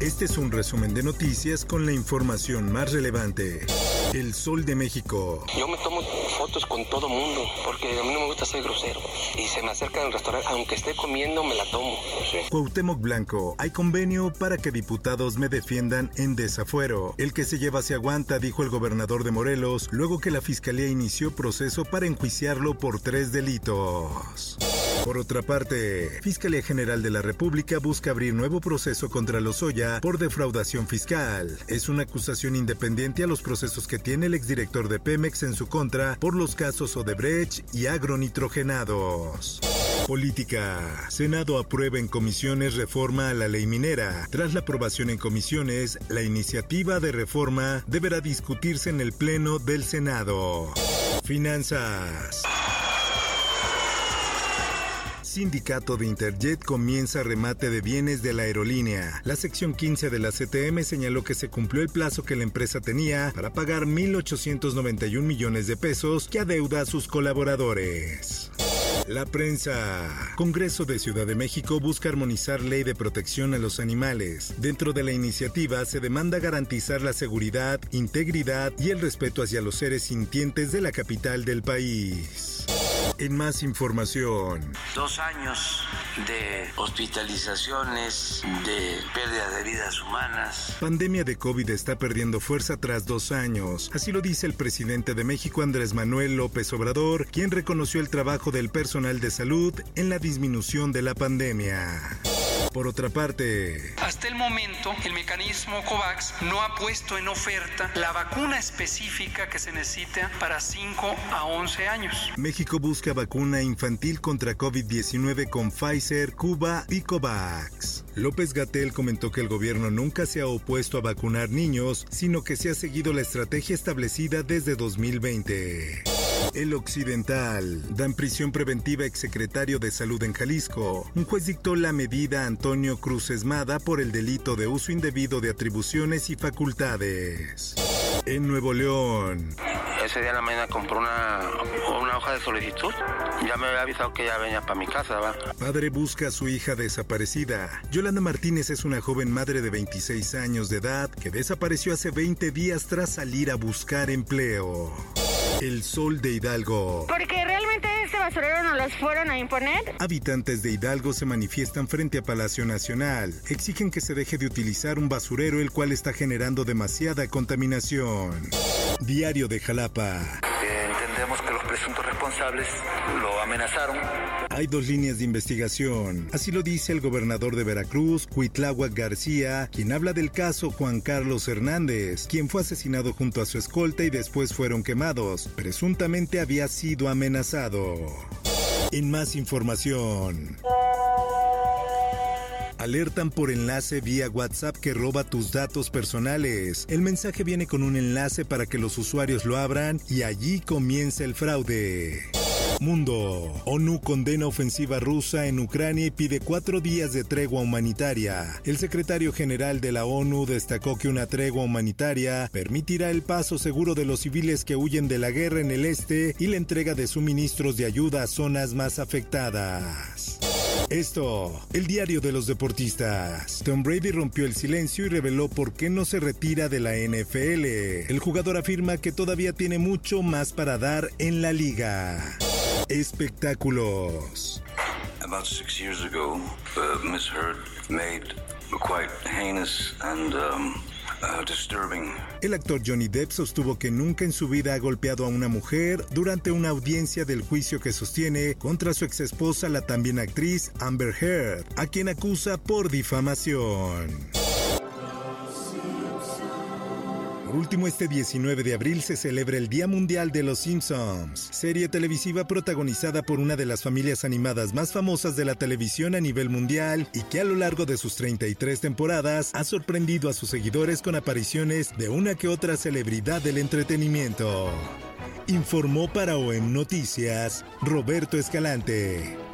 Este es un resumen de noticias con la información más relevante. El Sol de México. Yo me tomo fotos con todo mundo porque a mí no me gusta ser grosero. Y se me acerca al restaurante, aunque esté comiendo, me la tomo. Sí. Cuauhtémoc Blanco. Hay convenio para que diputados me defiendan en desafuero. El que se lleva se aguanta, dijo el gobernador de Morelos, luego que la fiscalía inició proceso para enjuiciarlo por tres delitos. Por otra parte, Fiscalía General de la República busca abrir nuevo proceso contra Lozoya por defraudación fiscal. Es una acusación independiente a los procesos que tiene el exdirector de Pemex en su contra por los casos Odebrecht y agronitrogenados. Política. Senado aprueba en comisiones reforma a la ley minera. Tras la aprobación en comisiones, la iniciativa de reforma deberá discutirse en el Pleno del Senado. Finanzas. Sindicato de Interjet comienza remate de bienes de la aerolínea. La sección 15 de la CTM señaló que se cumplió el plazo que la empresa tenía para pagar 1.891 millones de pesos que adeuda a sus colaboradores. La prensa. Congreso de Ciudad de México busca armonizar ley de protección a los animales. Dentro de la iniciativa se demanda garantizar la seguridad, integridad y el respeto hacia los seres sintientes de la capital del país. En más información. Dos años de hospitalizaciones, de pérdida de vidas humanas. Pandemia de COVID está perdiendo fuerza tras dos años. Así lo dice el presidente de México, Andrés Manuel López Obrador, quien reconoció el trabajo del personal de salud en la disminución de la pandemia. Por otra parte, hasta el momento el mecanismo COVAX no ha puesto en oferta la vacuna específica que se necesita para 5 a 11 años. México busca vacuna infantil contra COVID-19 con Pfizer, Cuba y COVAX. López Gatel comentó que el gobierno nunca se ha opuesto a vacunar niños, sino que se ha seguido la estrategia establecida desde 2020. El Occidental. Dan prisión preventiva exsecretario de Salud en Jalisco. Un juez dictó la medida a Antonio Cruz Esmada por el delito de uso indebido de atribuciones y facultades. En Nuevo León. Ese día en la mañana compró una, una hoja de solicitud. Ya me había avisado que ya venía para mi casa, ¿va? Padre busca a su hija desaparecida. Yolanda Martínez es una joven madre de 26 años de edad que desapareció hace 20 días tras salir a buscar empleo. El Sol de Hidalgo. Porque realmente este basurero nos los fueron a imponer. Habitantes de Hidalgo se manifiestan frente a Palacio Nacional. Exigen que se deje de utilizar un basurero el cual está generando demasiada contaminación. Diario de Jalapa. Eh, entendemos que presuntos responsables lo amenazaron. Hay dos líneas de investigación. Así lo dice el gobernador de Veracruz, Cuitláhuac García, quien habla del caso Juan Carlos Hernández, quien fue asesinado junto a su escolta y después fueron quemados. Presuntamente había sido amenazado. En más información. Alertan por enlace vía WhatsApp que roba tus datos personales. El mensaje viene con un enlace para que los usuarios lo abran y allí comienza el fraude. Mundo. ONU condena ofensiva rusa en Ucrania y pide cuatro días de tregua humanitaria. El secretario general de la ONU destacó que una tregua humanitaria permitirá el paso seguro de los civiles que huyen de la guerra en el este y la entrega de suministros de ayuda a zonas más afectadas. Esto, el diario de los deportistas. Tom Brady rompió el silencio y reveló por qué no se retira de la NFL. El jugador afirma que todavía tiene mucho más para dar en la liga. Espectáculos. About six years ago, Miss Heard made quite heinous and um, El actor Johnny Depp sostuvo que nunca en su vida ha golpeado a una mujer durante una audiencia del juicio que sostiene contra su exesposa, la también actriz Amber Heard, a quien acusa por difamación. Por último, este 19 de abril se celebra el Día Mundial de los Simpsons, serie televisiva protagonizada por una de las familias animadas más famosas de la televisión a nivel mundial y que a lo largo de sus 33 temporadas ha sorprendido a sus seguidores con apariciones de una que otra celebridad del entretenimiento. Informó para OEM Noticias Roberto Escalante.